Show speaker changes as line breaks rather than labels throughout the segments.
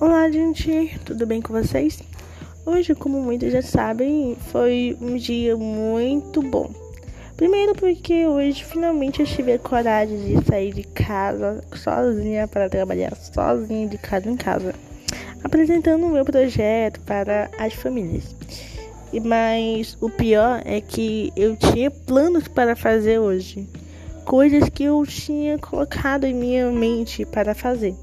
Olá, gente, tudo bem com vocês? Hoje, como muitos já sabem, foi um dia muito bom. Primeiro, porque hoje finalmente eu tive a coragem de sair de casa sozinha para trabalhar sozinha de casa em casa, apresentando o meu projeto para as famílias. Mas o pior é que eu tinha planos para fazer hoje, coisas que eu tinha colocado em minha mente para fazer.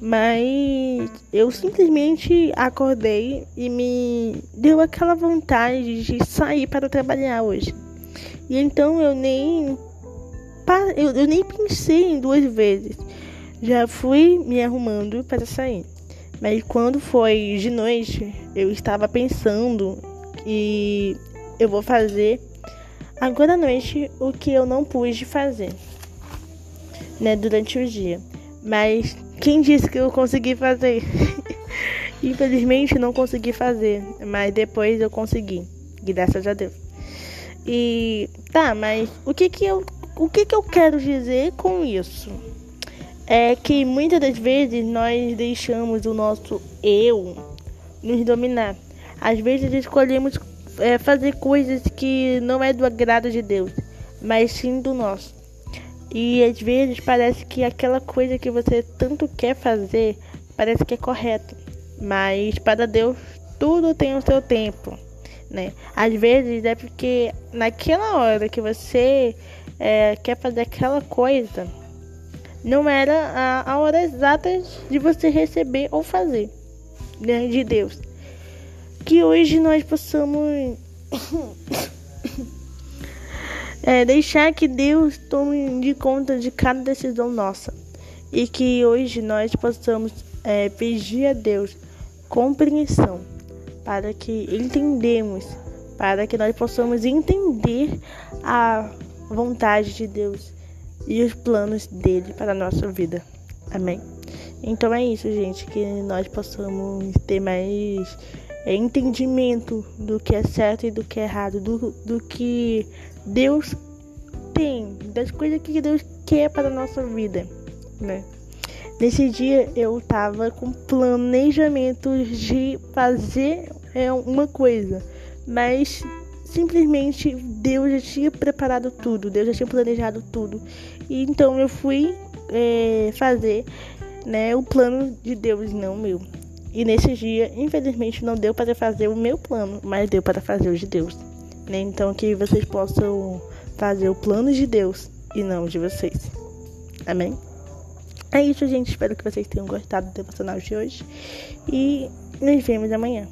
Mas eu simplesmente acordei e me deu aquela vontade de sair para trabalhar hoje. E então eu nem eu, nem pensei em duas vezes. Já fui me arrumando para sair. Mas quando foi de noite, eu estava pensando que eu vou fazer agora à noite o que eu não pude fazer, né, durante o dia. Mas quem disse que eu consegui fazer? Infelizmente não consegui fazer, mas depois eu consegui, graças a Deus. E tá, mas o que que eu o que que eu quero dizer com isso? É que muitas das vezes nós deixamos o nosso eu nos dominar. Às vezes escolhemos é, fazer coisas que não é do agrado de Deus, mas sim do nosso. E às vezes parece que aquela coisa que você tanto quer fazer parece que é correto, mas para Deus tudo tem o seu tempo, né? Às vezes é porque naquela hora que você é, quer fazer aquela coisa não era a, a hora exata de você receber ou fazer né, de Deus. Que hoje nós possamos é, deixar que Deus tome de conta de cada decisão nossa e que hoje nós possamos é, pedir a Deus compreensão para que entendemos, para que nós possamos entender a vontade de Deus e os planos dele para a nossa vida. Amém. Então é isso, gente, que nós possamos ter mais entendimento do que é certo e do que é errado, do, do que Deus tem, das coisas que Deus quer para a nossa vida, né? Nesse dia eu tava com planejamento de fazer é, uma coisa, mas simplesmente Deus já tinha preparado tudo, Deus já tinha planejado tudo. E então eu fui é, fazer né, o plano de Deus, não meu. E nesse dia, infelizmente, não deu para fazer o meu plano, mas deu para fazer o de Deus. Né? Então, que vocês possam fazer o plano de Deus e não de vocês. Amém? É isso, gente. Espero que vocês tenham gostado do devocional de hoje. E nos vemos amanhã.